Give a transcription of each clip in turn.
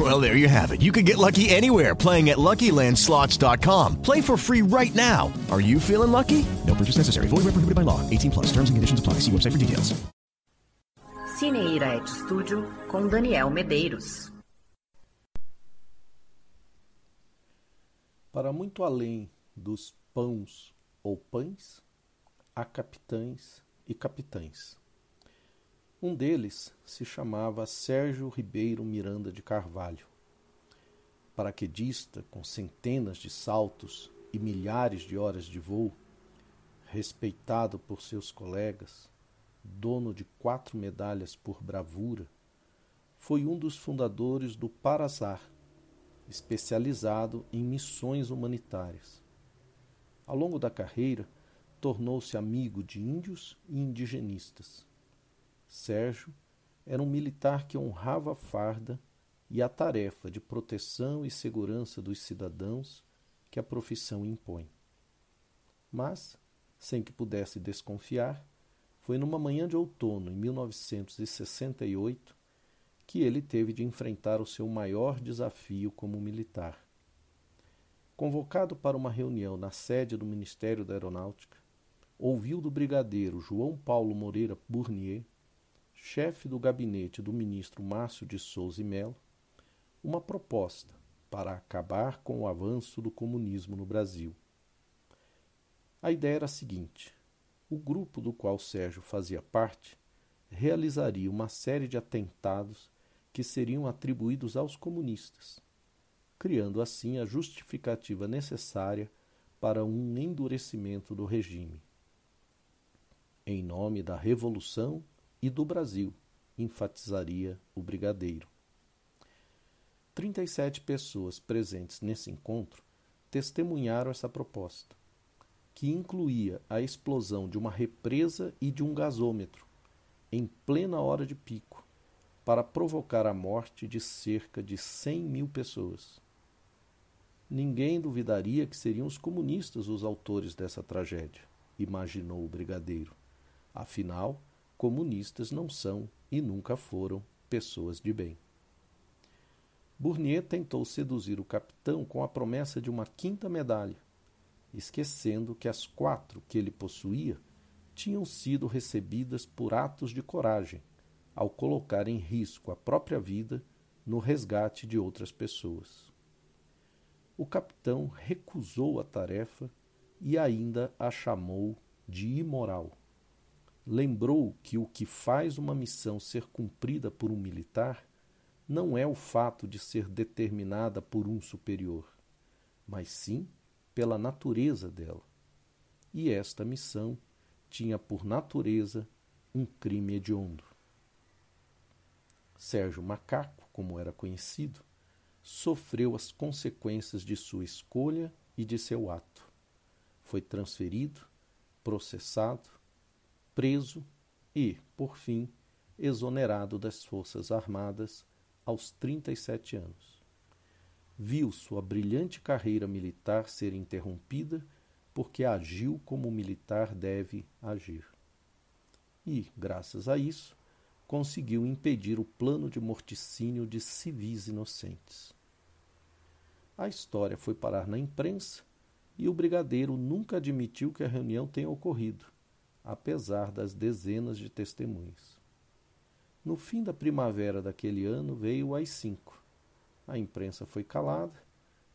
Well, there you have it. You can get lucky anywhere playing at LuckyLandSlots.com. Play for free right now. Are you feeling lucky? No purchase necessary. Void where prohibited by law. 18 plus. Terms and conditions apply. See website for details. Cineira Ed Studio com Daniel Medeiros. Para muito além dos pães ou pães, há capitães e capitães. Um deles se chamava Sérgio Ribeiro Miranda de Carvalho. Paraquedista com centenas de saltos e milhares de horas de voo, respeitado por seus colegas, dono de quatro medalhas por bravura, foi um dos fundadores do Parazar, especializado em missões humanitárias. Ao longo da carreira, tornou-se amigo de índios e indigenistas. Sérgio era um militar que honrava a farda e a tarefa de proteção e segurança dos cidadãos que a profissão impõe. Mas, sem que pudesse desconfiar, foi numa manhã de outono, em 1968, que ele teve de enfrentar o seu maior desafio como militar. Convocado para uma reunião na sede do Ministério da Aeronáutica, ouviu do brigadeiro João Paulo Moreira Bournier, chefe do gabinete do ministro Márcio de Souza e Melo, uma proposta para acabar com o avanço do comunismo no Brasil. A ideia era a seguinte: o grupo do qual Sérgio fazia parte realizaria uma série de atentados que seriam atribuídos aos comunistas, criando assim a justificativa necessária para um endurecimento do regime. Em nome da Revolução e do Brasil, enfatizaria o brigadeiro. 37 pessoas presentes nesse encontro testemunharam essa proposta que incluía a explosão de uma represa e de um gasômetro, em plena hora de pico, para provocar a morte de cerca de 100 mil pessoas. Ninguém duvidaria que seriam os comunistas os autores dessa tragédia, imaginou o brigadeiro. Afinal, comunistas não são e nunca foram pessoas de bem. Bournier tentou seduzir o capitão com a promessa de uma quinta medalha, esquecendo que as quatro que ele possuía tinham sido recebidas por atos de coragem, ao colocar em risco a própria vida no resgate de outras pessoas. O capitão recusou a tarefa e ainda a chamou de imoral. Lembrou que o que faz uma missão ser cumprida por um militar não é o fato de ser determinada por um superior, mas sim pela natureza dela. E esta missão tinha por natureza um crime hediondo. Sérgio Macaco, como era conhecido, sofreu as consequências de sua escolha e de seu ato. Foi transferido, processado, preso e, por fim, exonerado das Forças Armadas aos 37 anos viu sua brilhante carreira militar ser interrompida porque agiu como o militar deve agir. E, graças a isso, conseguiu impedir o plano de morticínio de civis inocentes. A história foi parar na imprensa e o brigadeiro nunca admitiu que a reunião tenha ocorrido, apesar das dezenas de testemunhas. No fim da primavera daquele ano veio o AI-5, a imprensa foi calada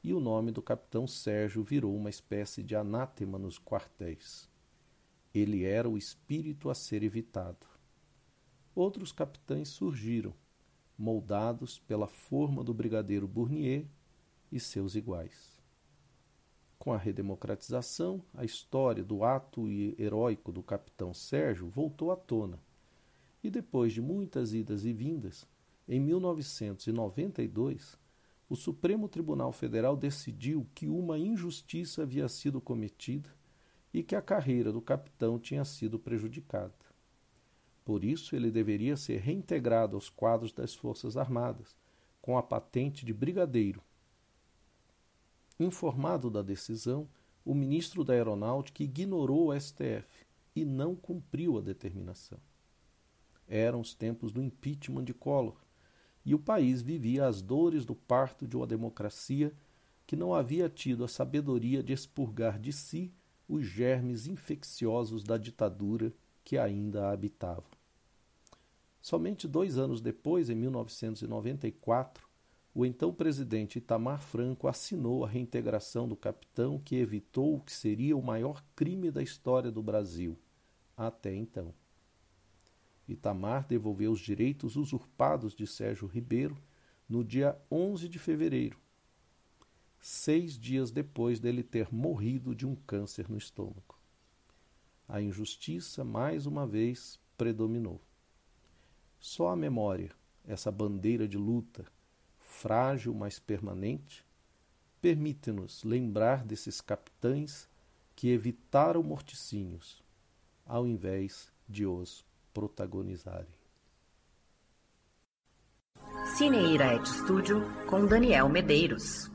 e o nome do capitão Sérgio virou uma espécie de anátema nos quartéis. Ele era o espírito a ser evitado. Outros capitães surgiram, moldados pela forma do brigadeiro Bournier e seus iguais. Com a redemocratização, a história do ato heróico do capitão Sérgio voltou à tona. E depois de muitas idas e vindas, em 1992, o Supremo Tribunal Federal decidiu que uma injustiça havia sido cometida e que a carreira do capitão tinha sido prejudicada. Por isso, ele deveria ser reintegrado aos quadros das Forças Armadas, com a patente de brigadeiro. Informado da decisão, o ministro da Aeronáutica ignorou o STF e não cumpriu a determinação. Eram os tempos do impeachment de Collor e o país vivia as dores do parto de uma democracia que não havia tido a sabedoria de expurgar de si os germes infecciosos da ditadura que ainda a habitava. Somente dois anos depois, em 1994, o então presidente Itamar Franco assinou a reintegração do capitão que evitou o que seria o maior crime da história do Brasil até então. Itamar devolveu os direitos usurpados de Sérgio Ribeiro no dia 11 de fevereiro, seis dias depois dele ter morrido de um câncer no estômago. A injustiça, mais uma vez, predominou. Só a memória, essa bandeira de luta, frágil mas permanente, permite-nos lembrar desses capitães que evitaram morticínios, ao invés de os protagonizarem. Cineira Et Studio com Daniel Medeiros.